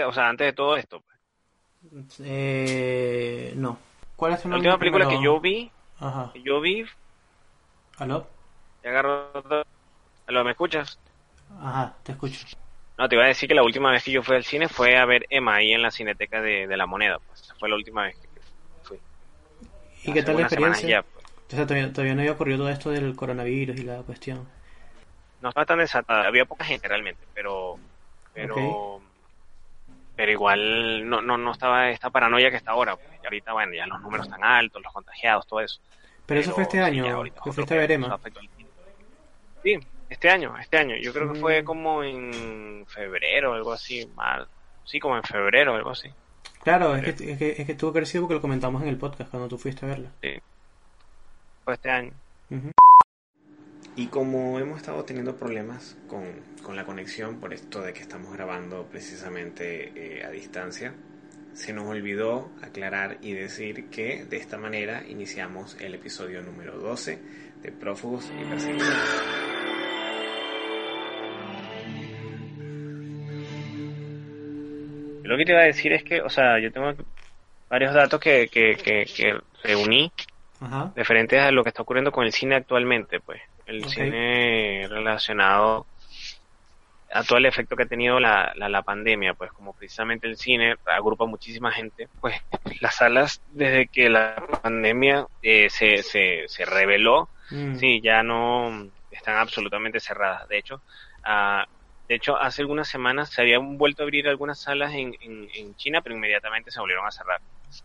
Antes, o sea, antes de todo esto. pues. Eh, no. ¿Cuál es La última película que yo vi, Ajá. que yo vi, ¿Aló? te agarro... ¿Aló, ¿Me escuchas? Ajá, te escucho. No, te iba a decir que la última vez que yo fui al cine fue a ver Emma ahí en la cineteca de, de La Moneda. Pues. Fue la última vez que fui. ¿Y qué Hace tal la experiencia? ya, pues. O sea, todavía, todavía no había ocurrido todo esto del coronavirus y la cuestión. No estaba tan desatada, había poca gente realmente, pero... pero pero igual no, no, no estaba esta paranoia que está ahora. Pues. Y ahorita, bueno, ya los números están altos, los contagiados, todo eso. Pero eso fue este año, ya ahorita que fuiste a. Sí, este año, este año. Yo creo que fue Mm. como en febrero, algo así, mal. Sí, como en febrero, algo así. Claro, es que, es, que, es que tuvo que haber sido porque lo comentamos en el podcast cuando tú fuiste a verla. Sí. Fue este año. Ujú. Y como hemos estado teniendo problemas con, con la conexión por esto de que estamos grabando precisamente eh, a distancia, se nos olvidó aclarar y decir que de esta manera iniciamos el episodio número 12 de Prófugos y Perseguidos. Lo que te iba a decir es que, o sea, yo tengo varios datos que, que, que, que reuní Ajá. referentes a lo que está ocurriendo con el cine actualmente, pues. El cine relacionado a todo el efecto que ha tenido la, la, la pandemia, pues como precisamente el cine agrupa muchísima gente, pues las salas desde que la pandemia eh, se, se, se reveló, Mm. sí, ya no están absolutamente cerradas. De hecho, ah, de hecho hace algunas semanas se habían vuelto a abrir algunas salas en, en, en China, pero inmediatamente se volvieron a cerrar.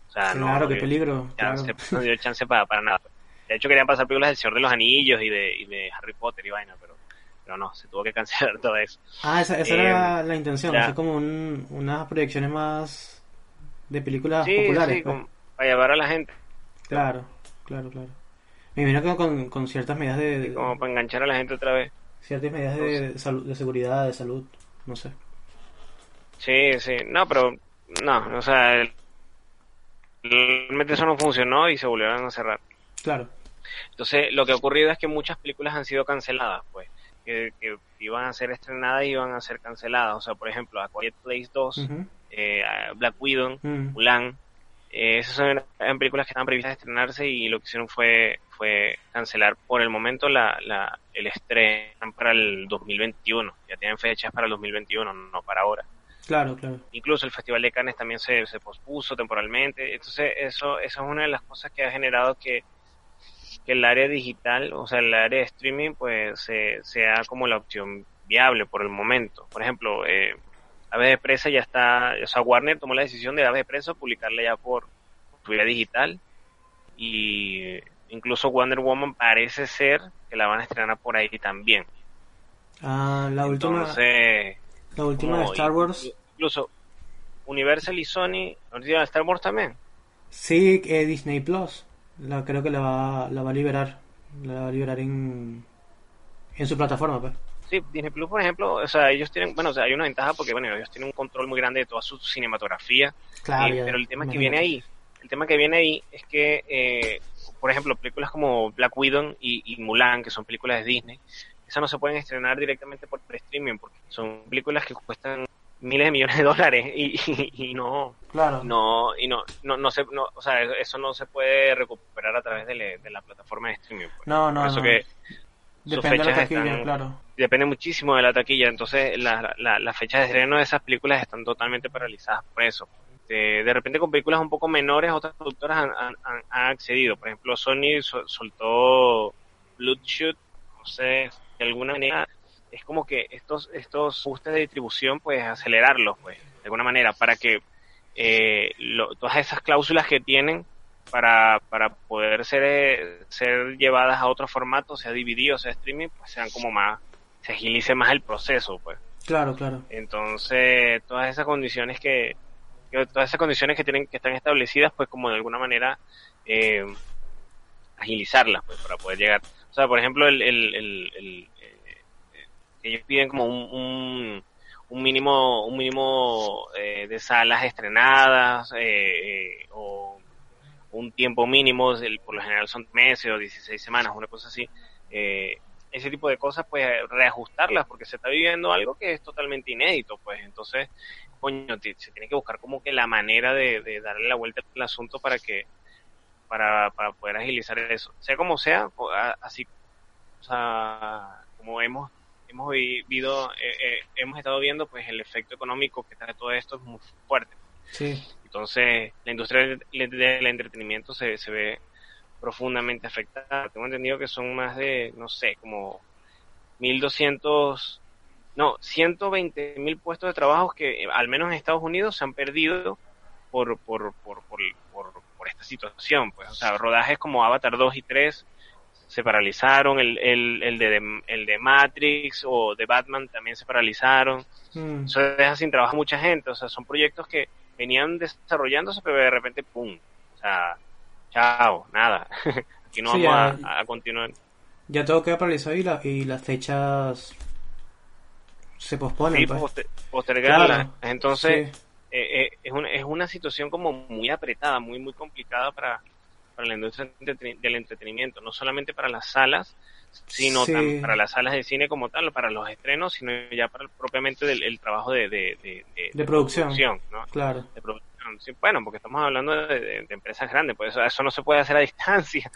O sea, Claro, no qué peligro. Claro. chance, no dio chance para, para nada. De hecho, querían pasar películas del Señor de los Anillos y de, y de Harry Potter y vaina, pero, pero no, se tuvo que cancelar todo eso. Ah, esa, esa Eh, era la intención, hacer como un, unas proyecciones más de películas Sí, populares. sí, pues. como para llevar a la gente, Claro, claro, claro. Me imagino que con, con ciertas medidas de, como para enganchar a la gente otra vez. ciertas medidas de, salud, de seguridad, de salud, no sé. Sí, sí, no, pero no, o sea, el- realmente eso no funcionó y se volvieron a cerrar. Claro. Entonces, lo que ha ocurrido es que muchas películas han sido canceladas, pues, que, que iban a ser estrenadas y iban a ser canceladas. O sea, por ejemplo, A Quiet Place 2, Ujú. eh, Black Widow, Mm. Mulan, eh, esas son, eran películas que estaban previstas de estrenarse y lo que hicieron fue, fue cancelar por el momento la, la, el estreno para el 2021. Ya tienen fechas para el 2021, no para ahora. Claro, claro. Incluso el Festival de Cannes también se, se pospuso temporalmente. Entonces, eso, eso es una de las cosas que ha generado que, que el área digital, o sea, el área de streaming, pues se- sea como la opción viable por el momento. Por ejemplo, eh, Aves de Presa ya está, o sea, Warner tomó la decisión de Aves de Presa publicarla ya por, por vía digital y incluso Wonder Woman parece ser que la van a estrenar por ahí también. Ah, la última, Entonces, la última de Star Wars. Incluso Universal y Sony, ahorita Star Wars también. Sí, eh, Disney Plus. La, creo que la va, la va a liberar. La va a liberar en, en su plataforma, pues. Sí, Disney Plus, por ejemplo, o sea, ellos tienen, bueno, o sea, hay una ventaja porque, bueno, ellos tienen un control muy grande de toda su cinematografía. Claro, eh, pero el tema que viene ahí, el tema que viene ahí es que, eh, por ejemplo, películas como Black Widow y, y Mulan, que son películas de Disney, esas no se pueden estrenar directamente por streaming porque son películas que cuestan miles de millones de dólares y, y- y no Claro. no y no no no se no, o sea eso no se puede recuperar a través de, le- de la plataforma de streaming pues. No, no, por eso no. que sus Depende de la fechas taquilla, están- claro. depende muchísimo de la taquilla, entonces la- la- las fechas de estreno de esas películas están totalmente paralizadas por eso. De, de repente con películas un poco menores otras productoras han, han- han- han accedido. Por ejemplo, Sony sol- soltó Bloodshot, no sé, de alguna manera es como que estos estos ajustes de distribución pues acelerarlos pues de alguna manera para que eh, lo- todas esas cláusulas que tienen para, para poder ser, eh, ser llevadas a otro formato, sea DVD o sea streaming, pues sean como más, se agilice más el proceso, pues. Claro, claro. Entonces, todas esas condiciones que, que- todas esas condiciones que tienen, que están establecidas, pues como de alguna manera, eh, agilizarlas, pues, para poder llegar. O sea, por ejemplo, el, el, el, el, ellos piden como un, un, mínimo, un mínimo eh, de salas estrenadas, eh, eh, o un tiempo mínimo, por lo general son meses o 16 semanas, una cosa así. Eh, ese tipo de cosas, pues reajustarlas, porque se está viviendo algo que es totalmente inédito, pues entonces, coño, se tiene que buscar como que la manera de, darle la vuelta al asunto para que, para, para poder agilizar eso. Sea como sea, así, o sea, como hemos, hemos vivido, eh, eh, hemos estado viendo, pues el efecto económico que trae todo esto es muy fuerte. Sí. Entonces, la industria del entretenimiento se, se ve profundamente afectada. Tengo entendido que son más de, no sé, como 1.200, no, 120 mil puestos de trabajo que eh, al menos en Estados Unidos se han perdido por, por, por, por, por, por esta situación. Pues, o sea, rodajes como Avatar 2 y 3 se paralizaron, el, el, el, de, el de Matrix o de Batman también se paralizaron Mm, eso deja sin trabajo a mucha gente, o sea, son proyectos que venían desarrollándose, pero de repente, ¡pum! O sea, chao, nada. Aquí no Sí, vamos ya- a, a continuar. Ya todo queda paralizado y, la, y las fechas se posponen. Sí, pues. poster- postergarla. Claro, Entonces, Sí. eh, eh, es, una, es una situación como muy apretada, muy, muy complicada para, para la industria del entretenimiento, no solamente para las salas, sino Sí. tam- para las salas de cine como tal, para los estrenos, sino ya para el- propiamente del el trabajo de, de, de, producción. ¿no? Claro. de producción. Sí, bueno, porque estamos hablando de, empresas grandes, pues eso, eso no se puede hacer a distancia.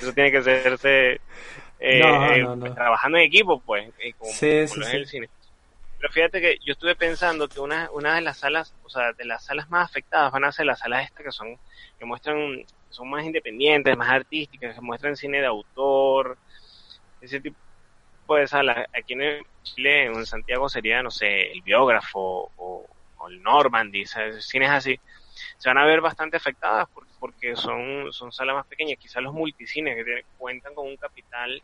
Eso tiene que hacerse eh, No, eh, no, no. trabajando en equipo, pues, eh, como, Sí, como sí, lo es el cine. Pero fíjate que yo estuve pensando que una, una de las salas, o sea, de las salas más afectadas van a ser las salas estas que son, que muestran, son más independientes, más artísticas, que muestran cine de autor, ese tipo de salas. Aquí en Chile, en Santiago sería, no sé, el biógrafo o, el Normandy, ¿sabes? cines así, se van a ver bastante afectadas por- porque son, son salas más pequeñas. Quizás los multicines que tienen- cuentan con un capital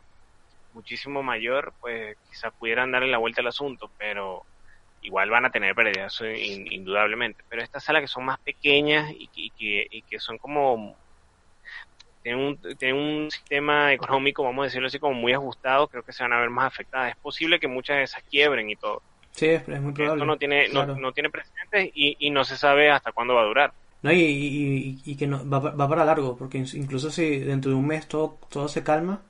muchísimo mayor, pues quizás pudieran darle la vuelta al asunto, pero igual van a tener pérdidas, indudablemente. Pero estas salas que son más pequeñas y que, y que, y que son como tienen un, tienen un sistema económico, vamos a decirlo así, como muy ajustado, creo que se van a ver más afectadas. Es posible que muchas de esas quiebren y todo. Sí, es, muy probable. Esto no tiene, no- Claro. no, tiene precedentes y, y no se sabe hasta cuándo va a durar. No, y, y, y- que no, va, va para largo, porque in- incluso si dentro de un mes todo, todo se calma,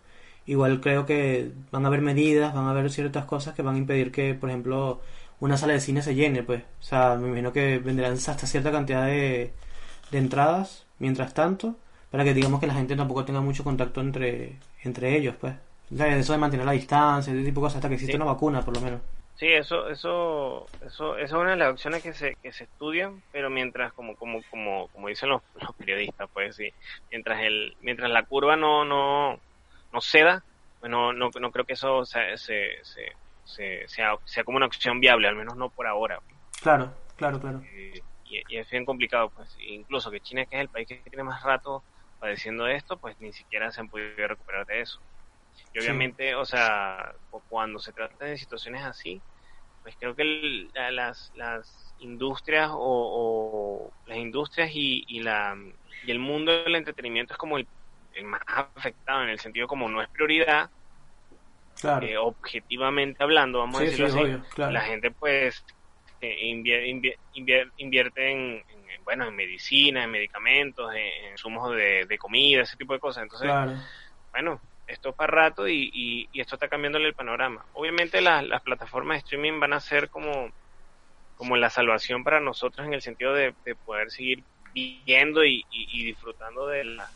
igual creo que van a haber medidas, van a haber ciertas cosas que van a impedir que, por ejemplo, una sala de cine se llene, pues. O sea, me imagino que vendrán hasta cierta cantidad de, de entradas, mientras tanto, para que digamos que la gente tampoco tenga mucho contacto entre, entre ellos, pues. Eso de mantener la distancia, ese tipo de cosas, hasta que exista Sí. una vacuna, por lo menos. Sí, eso, eso, eso, esa es una de las opciones que se, que se estudian, pero mientras, como, como, como, como dicen los, los periodistas, pues sí, mientras el, mientras la curva no, no, no ceda, pues no, no, no creo que eso se, se, se- se- sea, sea como una opción viable, al menos no por ahora. Claro, claro, claro. Eh, y, y es bien complicado, pues, incluso que China, que es el país que tiene más rato padeciendo esto, pues ni siquiera se han podido recuperar de eso. Y Sí. obviamente, o sea, cu- cuando se trata de situaciones así, pues creo que el- la- las, las industrias o, o las industrias y, y la y el mundo del entretenimiento es como el, el más afectado en el sentido como no es prioridad Claro. eh, objetivamente hablando, vamos a decirlo sí, así, obvio, claro. la gente pues eh, invier- invier- invier- invierte en, bueno, en medicina, en medicamentos, en, en insumos de, de comida, ese tipo de cosas. Entonces, Claro. bueno, esto es para rato y, y, y esto está cambiándole el panorama. Obviamente las, las plataformas de streaming van a ser como, como la salvación para nosotros en el sentido de, de poder seguir viendo y, y- y disfrutando de, la-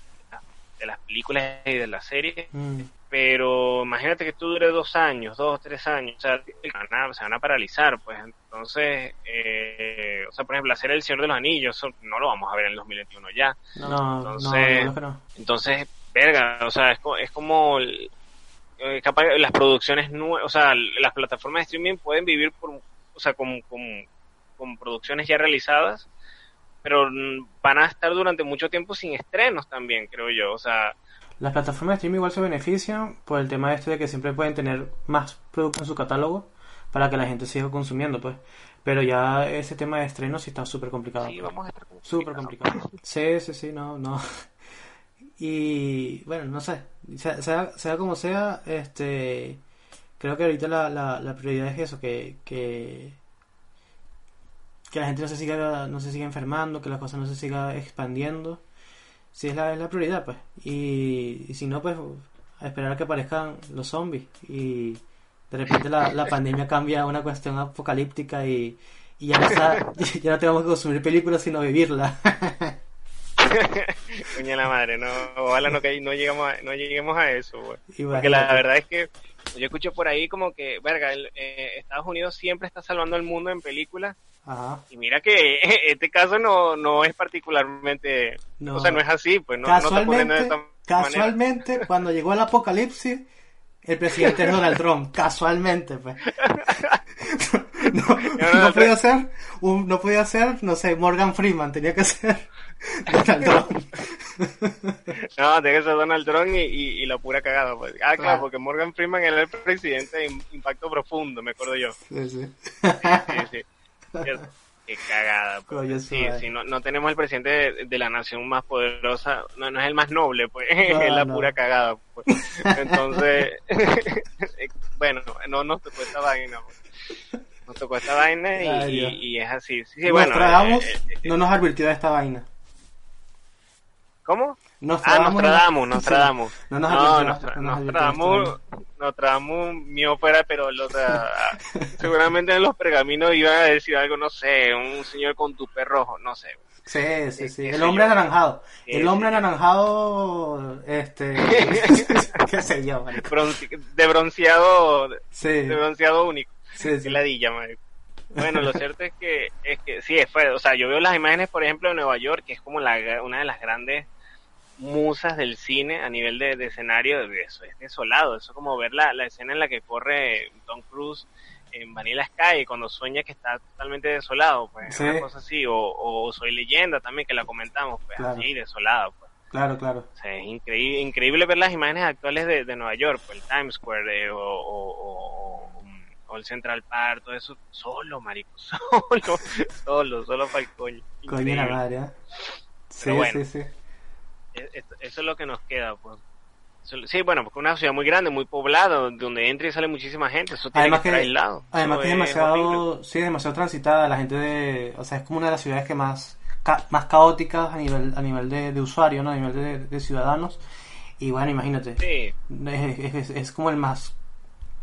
de las películas y de las series. Mm, Pero imagínate que esto dure dos años, dos, tres años, o sea, van a- se van a paralizar, pues entonces, eh, o sea, por ejemplo, hacer El Señor de los Anillos, eso no lo vamos a ver en el 2021 ya. No, Entonces- no, no. Entonces, verga, o sea, es, es como eh, capaz las producciones nuevas, o sea, las plataformas de streaming pueden vivir por, o sea, con, con, con producciones ya realizadas, pero mm, van a estar durante mucho tiempo sin estrenos también, creo yo, o sea, Las plataformas de streaming igual se benefician por el tema este de que siempre pueden tener más productos en su catálogo para que la gente siga consumiendo, pues. Pero ya ese tema de estreno sí está súper complicado. sí, vamos a estar como Súper complicado. Sí, sí, sí, no, no. Y bueno, no sé, sea, sea, sea como sea, este, creo que ahorita la, la, la prioridad es eso, que, que, que la gente no se siga, no se siga enfermando, que la cosa no se siga expandiendo. Sí, es la, es la prioridad, pues. Y, y si no, pues, a esperar a que aparezcan los zombies. Y de repente la, la pandemia cambia a una cuestión apocalíptica y, y ya, no está- ya no tenemos que consumir películas, sino vivirla. Coño la madre, no, ojalá no, que no, llegamos a, no lleguemos a eso, güey. Porque Imagínate. la verdad es que yo escucho por ahí como que, verga, el, eh, Estados Unidos siempre está salvando al mundo en películas Ajá. y mira que este caso no, no es particularmente, No. o sea, no es así, pues no, no está de casualmente, manera. casualmente, cuando llegó el apocalipsis, el presidente es Donald Trump. Casualmente, pues. No, no, no, podía ser, un, no podía ser, no sé, Morgan Freeman, tenía que ser Donald Trump. No, tiene que ser Donald Trump y, y, y la pura cagada. Pues. Ah, claro, porque Morgan Freeman era el presidente de Im- Impacto Profundo, me acuerdo yo. Sí, sí. Sí, sí. Qué, cagada. Pues. Sí, sí, no, no tenemos el presidente de, de la nación más poderosa, no, no es el más noble, pues, No, es la pura cagada. Pues. Entonces, bueno, no nos tocó esta vaina. pues. Nos tocó esta vaina y, Ay, y- y es así. Sí, sí, bueno, Nostradamus eh, eh, no nos advirtió de esta vaina. ¿Cómo? Ah, Nostradamus, Nostradamus, no- Nostradamus. Sí, no nos No, Nostra- no nos Nostradamus, Nostradamus mío fuera, pero o sea, seguramente en los pergaminos iban a decir algo, no sé, un señor con tupe rojo, no sé. Sí, sí, sí. El hombre yo. anaranjado. Sí, El sí. hombre anaranjado, este, qué sé yo, marico. Bronce- de bronceado, Sí, de bronceado único. sí, sí. ladilla, marico. Bueno, lo cierto es que, es que sí, es fuerte. O sea, yo veo las imágenes, por ejemplo, de Nueva York, que es como la, una de las grandes musas del cine a nivel de, de escenario. Eso es desolado. Eso es como ver la, la escena en la que corre Tom Cruise en Vanilla Sky cuando sueña que está totalmente desolado. Pues Sí. una cosa así. O, o Soy Leyenda también, que la comentamos. Pues Claro. así, desolado. Pues. Claro, claro. O sea, es increíble, increíble ver las imágenes actuales de, de Nueva York, pues, el Times Square eh, o, o, el Central Park, todo eso, solo, marico, solo, solo, solo para el coño. Coño la madre, ¿eh? Sí, bueno. sí, sí. Es- es- Eso es lo que nos queda, pues. Sí, bueno, porque es una ciudad muy grande, muy poblada, donde entra y sale muchísima gente, eso tiene Además que estar que, aislado. además que es demasiado, sí, demasiado transitada, la gente de, o sea, es como una de las ciudades que más, ca- más caóticas a nivel, a nivel de, de usuario, ¿no? A nivel de, de ciudadanos. Y bueno, imagínate, Sí, es, es- es como el más,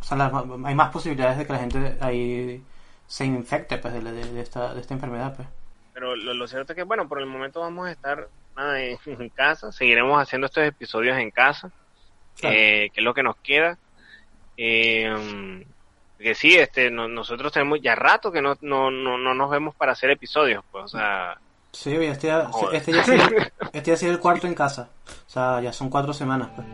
o sea, la- hay más posibilidades de que la gente ahí se infecte, pues, de, de- de esta, de esta enfermedad, pues. pero lo, lo cierto es que, bueno, por el momento vamos a estar en, en casa, seguiremos haciendo estos episodios en casa. Claro. eh, que es lo que nos queda. Eh, que sí, este, no- nosotros tenemos ya rato que no, no, no, no nos vemos para hacer episodios, pues, o sea, Sí, este ya, este ya sido, este ya ha sido el cuarto en casa. O sea, ya son cuatro semanas, pues.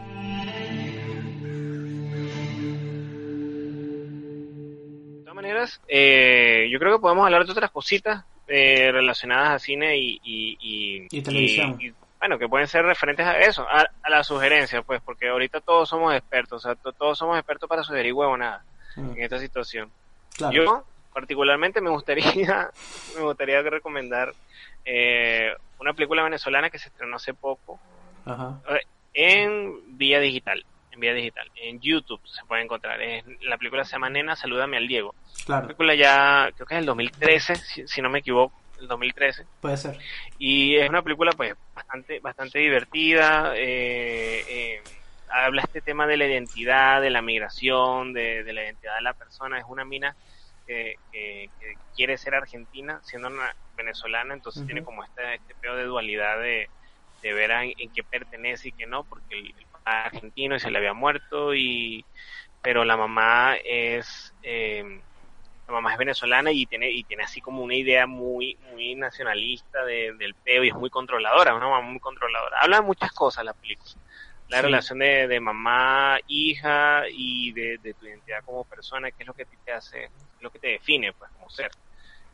de todas maneras, eh, yo creo que podemos hablar de otras cositas eh, relacionadas a cine y, y, y, Y televisión. y- bueno, que pueden ser referentes a eso, a, a las sugerencias, pues, porque ahorita todos somos expertos, o sea, to- todos somos expertos para sugerir huevonadas Mm, en esta situación. Claro. Yo, particularmente, me gustaría, me gustaría recomendar eh, una película venezolana que se estrenó hace poco Ajá. en vía digital, en vía digital. En YouTube se puede encontrar. Es, la película se llama Nena, salúdame al Diego. Claro. La película ya, creo que es el 2013, si, si no me equivoco, el 2013. Puede ser. Y es una película pues bastante, bastante divertida. Eh, eh, habla este tema de la identidad, de la migración, de, de la identidad de la persona. Es una mina que, que, que quiere ser argentina siendo una venezolana, entonces tiene como este, este pedo de dualidad de, de ver a- en qué pertenece y qué no, porque el, argentino y se le había muerto, y pero la mamá es eh, la mamá es venezolana y tiene y tiene así como una idea muy muy nacionalista de- del peo y es muy controladora, una mamá muy controladora. Habla de muchas cosas la película. La Sí. relación de, de mamá, hija y de, de tu identidad como persona, qué es lo que te hace, lo que te define pues como ser.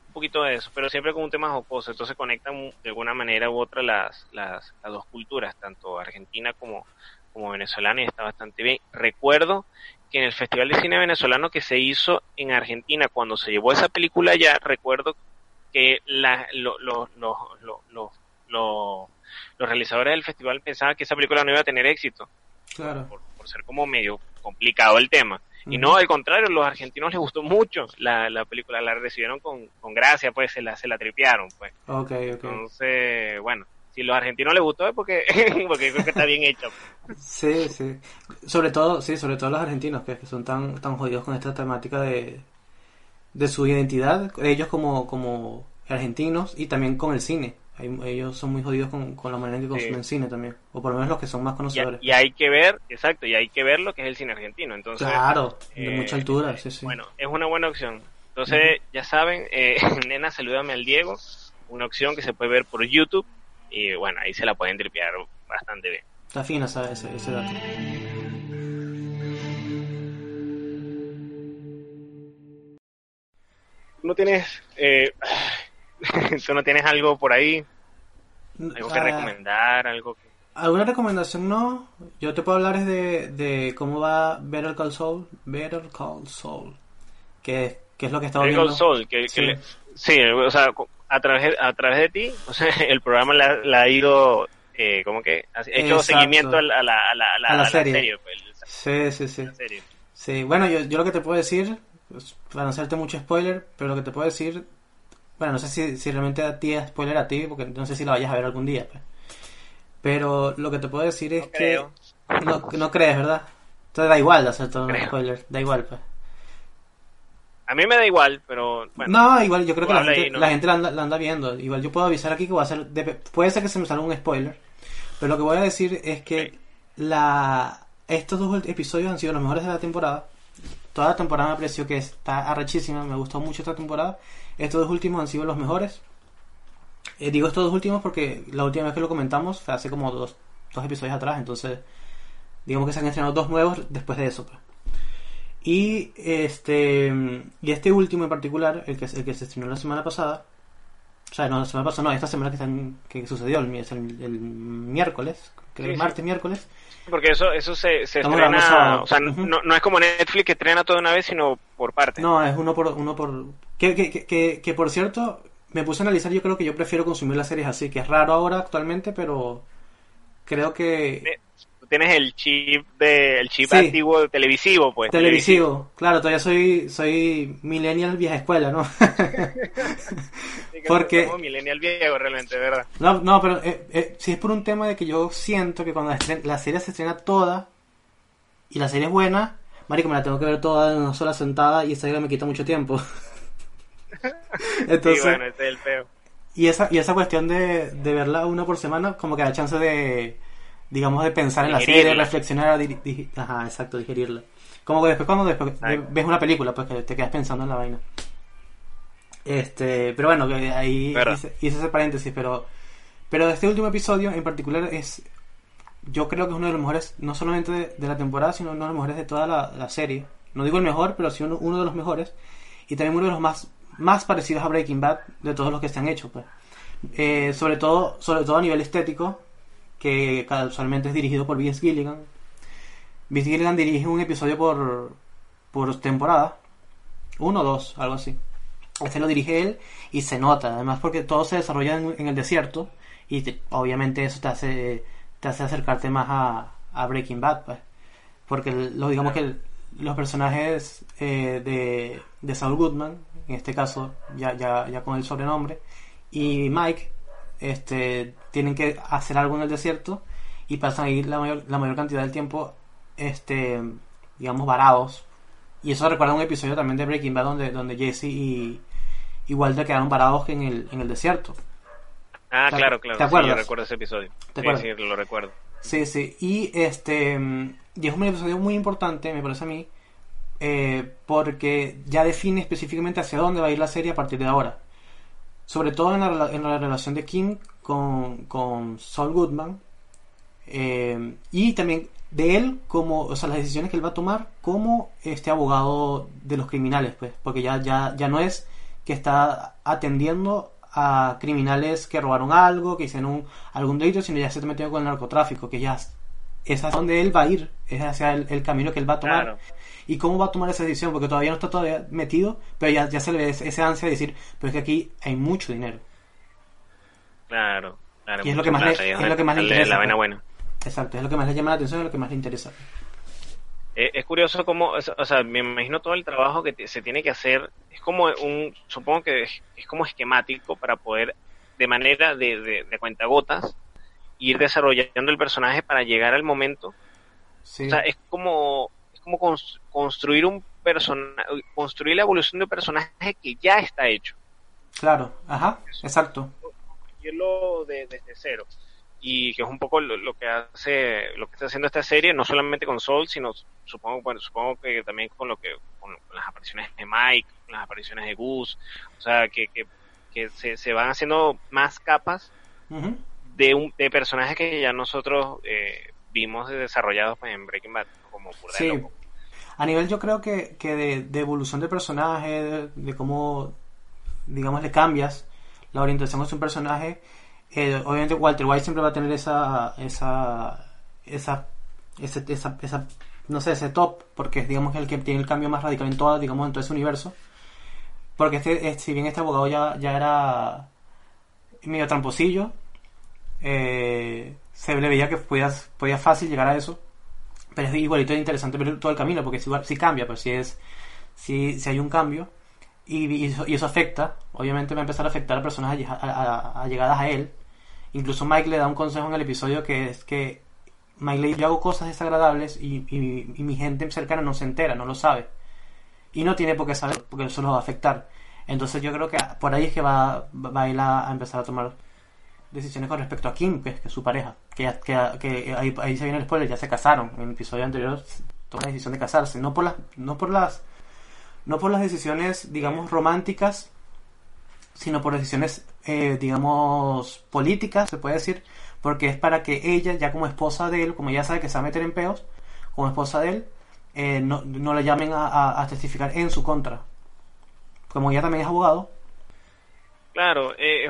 Un poquito de eso, pero siempre con un tema jocoso, entonces conectan de alguna manera u otra las, las, las dos culturas, tanto argentina como, como venezolana y está bastante bien. Recuerdo que en el Festival de Cine Venezolano que se hizo en Argentina, cuando se llevó esa película ya, recuerdo que la, lo- lo- lo- lo- lo- lo- los realizadores del festival pensaban que esa película no iba a tener éxito, Claro. por, por ser como medio complicado el tema. Y no, al contrario, los argentinos les gustó mucho la, la película, la recibieron con, con gracia, pues se la, se la tripearon, pues. Ok, ok. Entonces, bueno, si los argentinos les gustó es porque, porque creo que está bien hecho. Sí, sí. Sobre todo, sí, sobre todo los argentinos, que, que son tan, tan jodidos con esta temática de, de su identidad, ellos como, como argentinos y también con el cine. Ellos son muy jodidos con, con la manera en que Sí. consumen cine también. O por lo menos los que son más conocedores. y hay que ver, exacto, y hay que ver lo que es el cine argentino. Entonces, claro, de eh, mucha altura, sí, sí. Bueno, es una buena opción. Entonces, ya saben, eh, nena, salúdame al Diego, una opción que se puede ver por YouTube y bueno, ahí se la pueden tripear bastante bien. Está fina esa- ese, ese dato. ¿Tú no tienes, eh, tú no tienes algo por ahí, algo que Ah, recomendar, algo que... ¿Alguna recomendación no? Yo te puedo hablar es de, de cómo va Better Call Saul. Better Call Saul. Que, que es lo que he estado Better viendo. Call Saul, que, que Sí. le- sí, o sea, a través, a través de ti, o sea, el programa la, la ha ido, eh, como que, ha hecho Exacto. seguimiento a la, a la, a la, a serie. pues, Sí, sí, sí. serie. Sí, bueno, yo, yo lo que te puedo decir, pues, para no hacerte mucho spoiler, pero lo que te puedo decir, bueno, no sé si, si realmente a ti es spoiler a ti, porque no sé si la vayas a ver algún día, pues. Pero lo que te puedo decir es No que creo. no, no crees, ¿verdad? Entonces da igual hacer todo un spoiler, da igual, pues. A mí me da igual, pero bueno. No, igual yo creo que la gente, ahí, ¿no? la gente la anda, la anda viendo. Igual yo puedo avisar aquí que voy a hacer. de- puede ser que se me salga un spoiler. Pero lo que voy a decir es que la estos dos episodios han sido los mejores de la temporada. Toda la temporada me pareció que está arrechísima. Me gustó mucho esta temporada. Estos dos últimos han sido los mejores. Eh, digo estos dos últimos porque la última vez que lo comentamos fue hace como dos, dos episodios atrás. Entonces, digamos que se han estrenado dos nuevos después de eso. pues. Y este y este último en particular, el que, el que se estrenó la semana pasada, o sea, no la semana pasada, no, esta semana que, están, que sucedió, el, el, el miércoles, creo Sí, el sí. martes, miércoles. Porque eso, eso se, se estrena, sábado. o sea, no, no es como Netflix que estrena todo de una vez, sino por partes. No, es uno por... Uno por que, que, que, que, que, por cierto, me puse a analizar, yo creo que yo prefiero consumir las series así, que es raro ahora actualmente, pero creo que... Tienes el chip de, el chip Sí. antiguo televisivo, pues. Televisivo, claro, todavía soy soy millennial vieja escuela, ¿no? Porque- somos millennial viejo realmente, ¿verdad? No, no, pero eh, eh, si es por un tema de que yo siento que cuando la, estren- la serie se estrena toda y la serie es buena, marico, me la tengo que ver toda en una sola sentada y esa idea me quita mucho tiempo. Entonces, sí, bueno, ese es el feo. y esa y esa cuestión de, de verla una por semana como que da chance de digamos de pensar en la serie, reflexionar, di- di- ajá, exacto, digerirla. Como que después cuando después ves una película, pues que te quedas pensando en la vaina. Este, pero bueno, que ahí hice, hice ese paréntesis, pero pero este último episodio en particular es yo creo que es uno de los mejores no solamente de, de la temporada, sino uno de los mejores de toda la, la serie. No digo el mejor, pero sí uno, uno de los mejores y también uno de los más más parecidos a Breaking Bad de todos los que se han hecho, pues. Eh, sobre todo sobre todo a nivel estético que casualmente es dirigido por Vince Gilligan. Vince Gilligan dirige un episodio por por temporada. Uno o dos algo así. Este lo dirige él y se nota además porque todo se desarrolla en, en el desierto y te- obviamente eso te hace te hace acercarte más a, a Breaking Bad pues. Porque lo digamos que los personajes eh, de, de Saul Goodman, en este caso ya, ya, ya con el sobrenombre, y Mike este, tienen que hacer algo en el desierto y pasan ahí la mayor, la mayor cantidad del tiempo, este, digamos, varados. Y eso recuerda un episodio también de Breaking Bad donde, donde Jesse y, y Walter quedaron varados en el, en el desierto. Ah, claro, claro. ¿Te acuerdas? Sí, yo recuerdo ese episodio. ¿Te sí, acuerdas? sí, lo recuerdo. Sí, sí. Y este y es un episodio muy importante, me parece a mí, eh, porque ya define específicamente hacia dónde va a ir la serie a partir de ahora. Sobre todo en la, en la relación de King con, con Saul Goodman. eh, y también de él como, o sea, las decisiones que él va a tomar como este abogado de los criminales, pues, porque ya, ya, ya no es que está atendiendo a criminales que robaron algo, que hicieron un- algún delito, sino ya se está metiendo con el narcotráfico, que ya es hacia donde él va a ir, es hacia el, el camino que él va a tomar. Claro. ¿Y cómo va a tomar esa decisión? Porque todavía no está todavía metido, pero ya, ya se le ve ese, ese ansia de decir, pero es que aquí hay mucho dinero. Claro, claro. Y es lo que más le- es lo que más le interesa, La pues. buena. Exacto, es lo que más le llama la atención, es lo que más le interesa. Eh, es curioso cómo, o sea, me imagino todo el trabajo que se tiene que hacer, es como un, supongo que es, es como esquemático para poder, de manera de, de, de cuentagotas, ir desarrollando el personaje para llegar al momento. Sí, O sea, es como, es como cons- construir un personaje, construir la evolución de un personaje que ya está hecho. claro, ajá, exacto. construirlo de- desde cero. Y que es un poco lo, lo que hace, lo que está haciendo esta serie, no solamente con Soul, sino supongo, bueno, supongo que también con lo que, con, con las apariciones de Mike, con las apariciones de Gus, o sea, que, que, que se, se van haciendo más capas Ujú. De un, de personajes que ya nosotros eh, vimos desarrollados pues, en Breaking Bad, como de Sí. Loco. A nivel yo creo que, que de, de evolución de personaje, de, de cómo, digamos, le cambias la orientación de un personaje, eh, obviamente Walter White siempre va a tener esa, esa, esa, ese- esa, esa, no sé, ese top, porque es, digamos, el que tiene el cambio más radical en toda, digamos, en todo ese universo. Porque este, este- si bien este abogado ya, ya era medio tramposillo, eh, se le veía que podía, podía fácil llegar a eso. Pero es igualito de interesante ver todo el camino, porque si, si cambia, pues si es si, si hay un cambio y, y eso, afecta, obviamente va a empezar a afectar a personas allegadas a él. Incluso Mike le da un consejo en el episodio que es que Mike le dice, yo hago cosas desagradables y, y- mi gente cercana no se entera, no lo sabe. Y no tiene por qué saber, porque eso lo va a afectar. Entonces yo creo que por ahí es que va, va a ir a empezar a tomar decisiones con respecto a Kim, que es, su pareja. Que, ya- que, ahí, ahí se viene el spoiler, ya se casaron. En el episodio anterior tomó la decisión de casarse. No por las, no por las, no por las decisiones, digamos, románticas, sino por decisiones, eh, digamos, políticas, se puede decir, porque es para que ella, ya como esposa de él, como ella sabe que se va a meter en peos, como esposa de él, eh, no, no le llamen a, testificar en su contra. Como ella también es abogado, Claro, eh,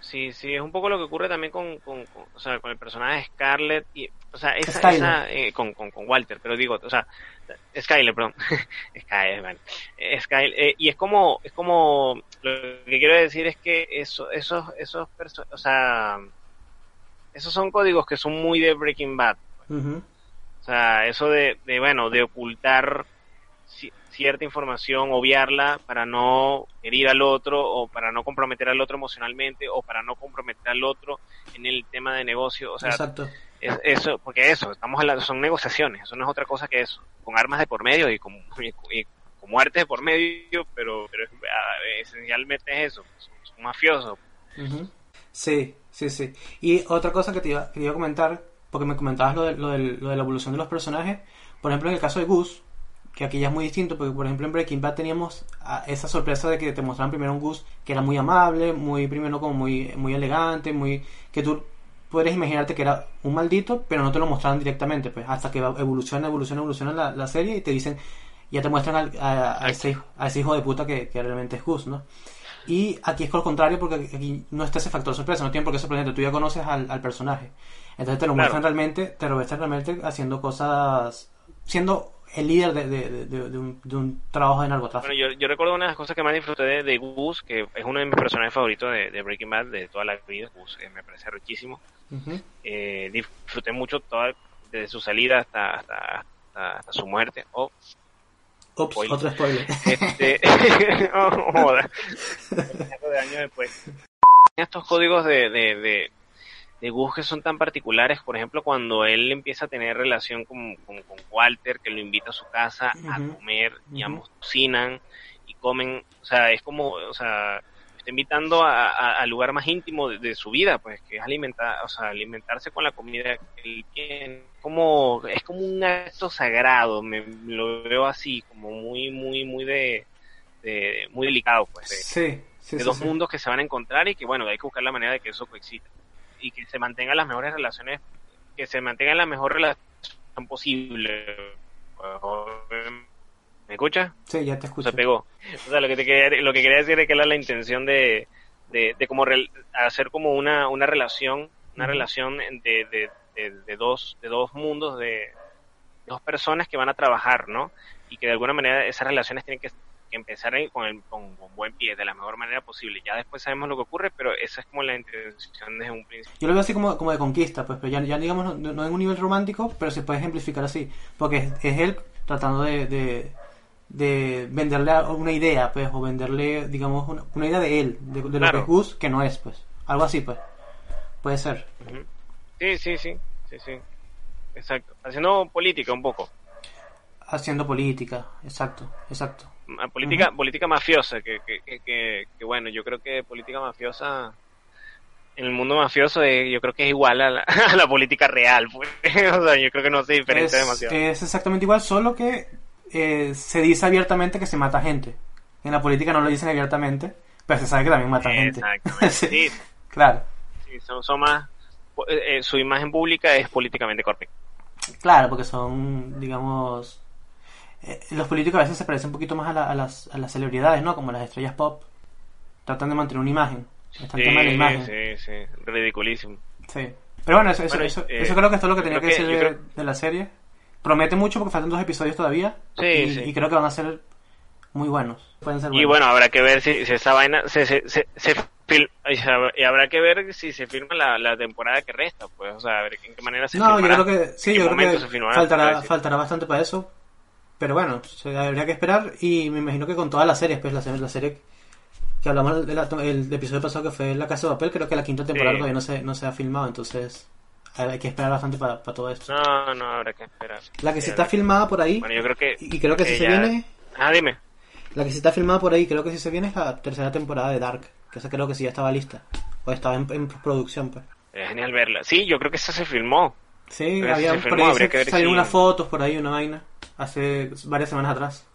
sí, sí, es un poco lo que ocurre también con, con, con- o sea, con el personaje de Scarlett y, o sea, esa, esa, eh, con, con, con Walter, pero digo, o sea, Skyler, perdón, Skyler, bueno, Eh, Skyler, eh, y es como, es como, lo que quiero decir es que eso, esos, esos, o sea, esos son códigos que son muy de Breaking Bad, Ujú. o sea, eso de, de bueno, de ocultar cierta información, obviarla para no herir al otro o para no comprometer al otro emocionalmente o para no comprometer al otro en el tema de negocio, o sea, exacto. es- eso, porque eso, estamos hablando, son negociaciones, eso no es otra cosa que eso, con armas de por medio y con, y, y con muertes de por medio, pero, pero ah, esencialmente es eso, son, son mafiosos. Ujú. Sí, sí, sí. Y otra cosa que te iba, que te iba a comentar, porque me comentabas lo de, lo, del- lo de la evolución de los personajes, por ejemplo en el caso de Gus, que aquí ya es muy distinto, porque por ejemplo en Breaking Bad teníamos esa sorpresa de que te mostraban primero un Gus que era muy amable, muy primero como muy, muy elegante, muy que tú puedes imaginarte que era un maldito, pero no te lo mostraban directamente, pues hasta que evoluciona, evoluciona, evoluciona la, la serie y te dicen, ya te muestran al- a, a ese, hijo- a ese hijo de puta que, que realmente es Gus, ¿no? Y aquí es por el contrario, porque aquí no está ese factor sorpresa, no tiene por qué sorprenderte, tú ya conoces al, al personaje. Entonces te lo Claro. muestran realmente, te lo muestran realmente haciendo cosas, siendo el líder de, de, de- un, de un trabajo de narcotráfico. Bueno, yo, yo recuerdo una de las cosas que más disfruté de, Gus, que es uno de mis personajes favoritos de, Breaking Bad de toda la vida, Gus, eh, me parece riquísimo. Eh, disfruté mucho toda, desde su salida hasta, hasta, hasta, su muerte. Oh, Ops, otro spoiler. Este, oh, joda. de años después. Estos códigos de, de, de, de Gus que son tan particulares, por ejemplo, cuando él empieza a tener relación con, con, Walter, que lo invita a su casa a comer, y uh cocinan y comen, o sea, es como, o sea, está invitando al lugar más íntimo de, su vida, pues, que es alimentar, o sea, alimentarse con la comida que él tiene. Como, es como un acto sagrado, me lo veo así, como muy, muy, muy de, de muy delicado, pues, de, sí, sí, de dos mundos que se van a encontrar y que, bueno, hay que buscar la manera de que eso coexista y que se mantengan las mejores relaciones, que se mantengan la mejor relación posible. ¿Me escucha? Sí, ya te escucho. Se pegó. O sea, lo que, te quería, lo que quería decir es que era la intención de, de, de como hacer como una, una relación, una relación de, de, de, dos, de dos mundos, de dos personas que van a trabajar, ¿no? Y que de alguna manera esas relaciones tienen que empezar con, el, con, buen pie, de la mejor manera posible. Ya después sabemos lo que ocurre, pero esa es como la intención desde un principio. Yo lo veo así como, como de conquista, pues, pero ya, ya digamos, no, en un nivel romántico, pero se puede ejemplificar así, porque es, él tratando de, de, venderle una idea, pues, o venderle, digamos, una, idea de él, de, lo que es Gus, que no es, pues, algo así, pues, puede ser. Sí, sí, sí, sí, sí, exacto, haciendo política un poco. Haciendo política, exacto, exacto política, política mafiosa, que, que, que, bueno, yo creo que política mafiosa en el mundo mafioso yo creo que es igual a la, a la política real, pues. o sea, yo creo que no se diferencia demasiado. Es exactamente igual, solo que eh, se dice abiertamente que se mata gente. En la política no lo dicen abiertamente, pero se sabe que también mata gente. sí, Claro. Sí, son, son más, eh, eh, su imagen pública es políticamente correcta. Claro, porque son, digamos, eh, los políticos a veces se parecen un poquito más a, las, a las celebridades, ¿no? Como las estrellas pop. Tratan de mantener una imagen. Está el tema de la imagen. Sí, sí, ridiculísimo. Sí. Pero bueno, eso, eso, eso, eh, creo que es todo lo que tenía que decir de, la serie. Promete mucho porque faltan dos episodios todavía. Sí, y, sí. y creo que van a ser muy buenos. Pueden ser Y bueno, habrá que ver si, si esa vaina se, se, se, se y habrá que ver si se firma la, la, temporada que resta, pues, o sea, a ver en qué manera se No, yo creo que sí, yo creo que faltará, faltará bastante para eso, pero bueno, habría que esperar y me imagino que con todas las series, pues la, la serie que hablamos del el episodio pasado que fue La Casa de Papel, creo que la quinta temporada todavía no se, no se ha filmado, entonces hay que esperar bastante para, todo esto. No, no, habrá que esperar. La que sí está filmada por ahí, bueno, yo creo que, y creo que si se viene... Ah, dime. La que sí está filmada por ahí, creo que si se viene es la tercera temporada de Dark, que esa creo que sí ya estaba lista, o estaba en, en producción, pues. Es genial verla. Sí, yo creo que esa se filmó. Sí, había por ahí unas fotos por ahí, una vaina hace varias semanas atrás.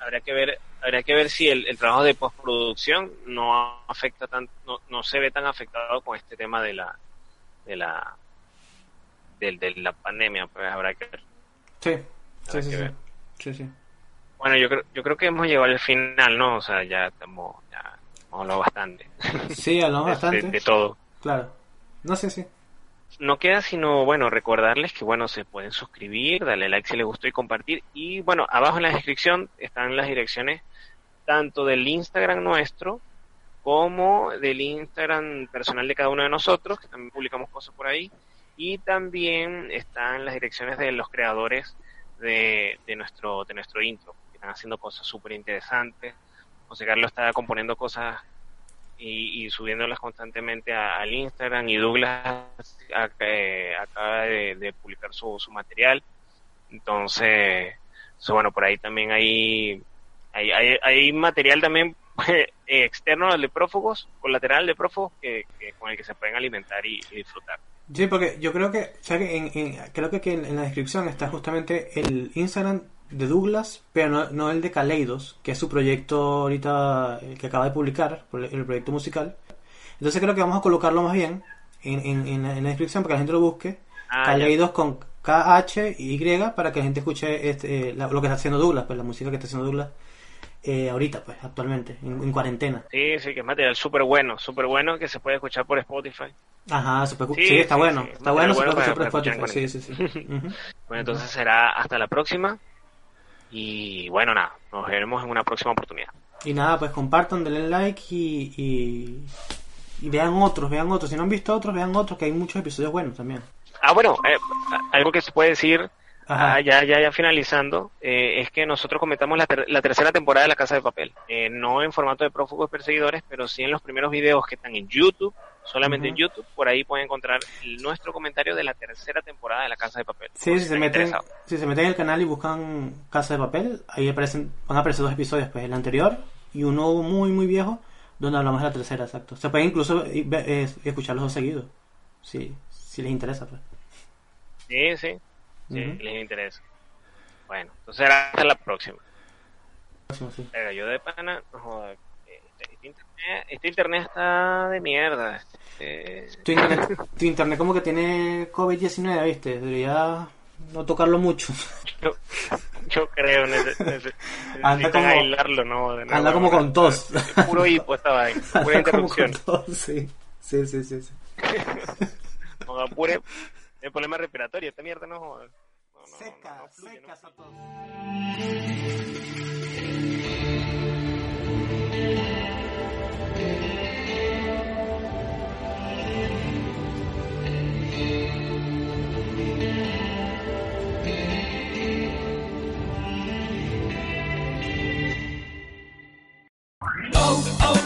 Habrá, que ver habría que ver si el, trabajo de postproducción no afecta tan no, no se ve tan afectado con este tema de la de la de, la pandemia pues habrá que ver. Sí sí sí, sí. sí. bueno yo creo yo creo que hemos llegado al final no o sea ya estamos ya hemos hablado bastante. Sí hablamos bastante de, todo. Claro. No sé sí no queda sino, bueno, recordarles que, bueno, se pueden suscribir, darle like si les gustó y compartir. Y, bueno, abajo en la descripción están las direcciones tanto del Instagram nuestro como del Instagram personal de cada uno de nosotros, que también publicamos cosas por ahí. Y también están las direcciones de los creadores de, de, nuestro, de nuestro intro, que están haciendo cosas súper interesantes. José Carlos está componiendo cosas y, subiéndolas constantemente al Instagram y Douglas eh, acaba de, publicar su, su material. Entonces, bueno, por ahí también hay, hay, hay, material también externo al de prófugos, colateral de prófugos, que, con el que se pueden alimentar y, disfrutar. Sí, porque yo creo que, en, creo que en la descripción está justamente el Instagram de Douglas, pero no, no, el de Kaleidos, que es su proyecto ahorita el que acaba de publicar, el proyecto musical. Entonces creo que vamos a colocarlo más bien en, en, en, la, descripción para que la gente lo busque. Ah, Kaleidos con K-H-Y para que la gente escuche este, eh, lo que está haciendo Douglas, pues la música que está haciendo Douglas. Eh, ahorita, pues, actualmente, en, cuarentena. Sí, sí, que es material súper bueno, súper bueno que se puede escuchar por Spotify. Ajá, sí, está bueno, está bueno, se puede escuchar por Spotify. Sí, sí, sí. bueno, entonces será hasta la próxima. Y bueno, nada, nos veremos en una próxima oportunidad. Y nada, pues compartan, denle like y, y, vean otros, vean otros. Si no han visto otros, vean otros, que hay muchos episodios buenos también. ah, bueno, eh, algo que se puede decir ah, ya, ya, ya finalizando, eh, es que nosotros comentamos la, la, tercera temporada de La Casa de Papel. Eh, no en formato de prófugos perseguidores, pero sí en los primeros videos que están en YouTube, solamente en YouTube, por ahí pueden encontrar nuestro comentario de la tercera temporada de La Casa de Papel. Sí, si, se meten, si se meten en el canal y buscan Casa de Papel, ahí aparecen, van a aparecer dos episodios, pues el anterior y uno muy, muy viejo, donde hablamos de la tercera, exacto. Se puede incluso escuchar los dos seguidos, si, si les interesa, pues. Sí, sí, sí, les interesa. Bueno, entonces hasta la próxima. Sí. yo de pana, no joder, este, internet, este internet está de mierda. Este... Tu, internet, tu internet como que tiene COVID-19, ¿viste? Debería no tocarlo mucho. Yo, yo creo, neces anda como, aislarlo, ¿no? anda como con tos. Puro hipo esta vaina, pura interrupción. Tos, sí. sí, sí, sí. sí. no, pure, el problema respiratorio, esta mierda no joda. No, no, seca, no, fluye, secas a todos. oh, oh.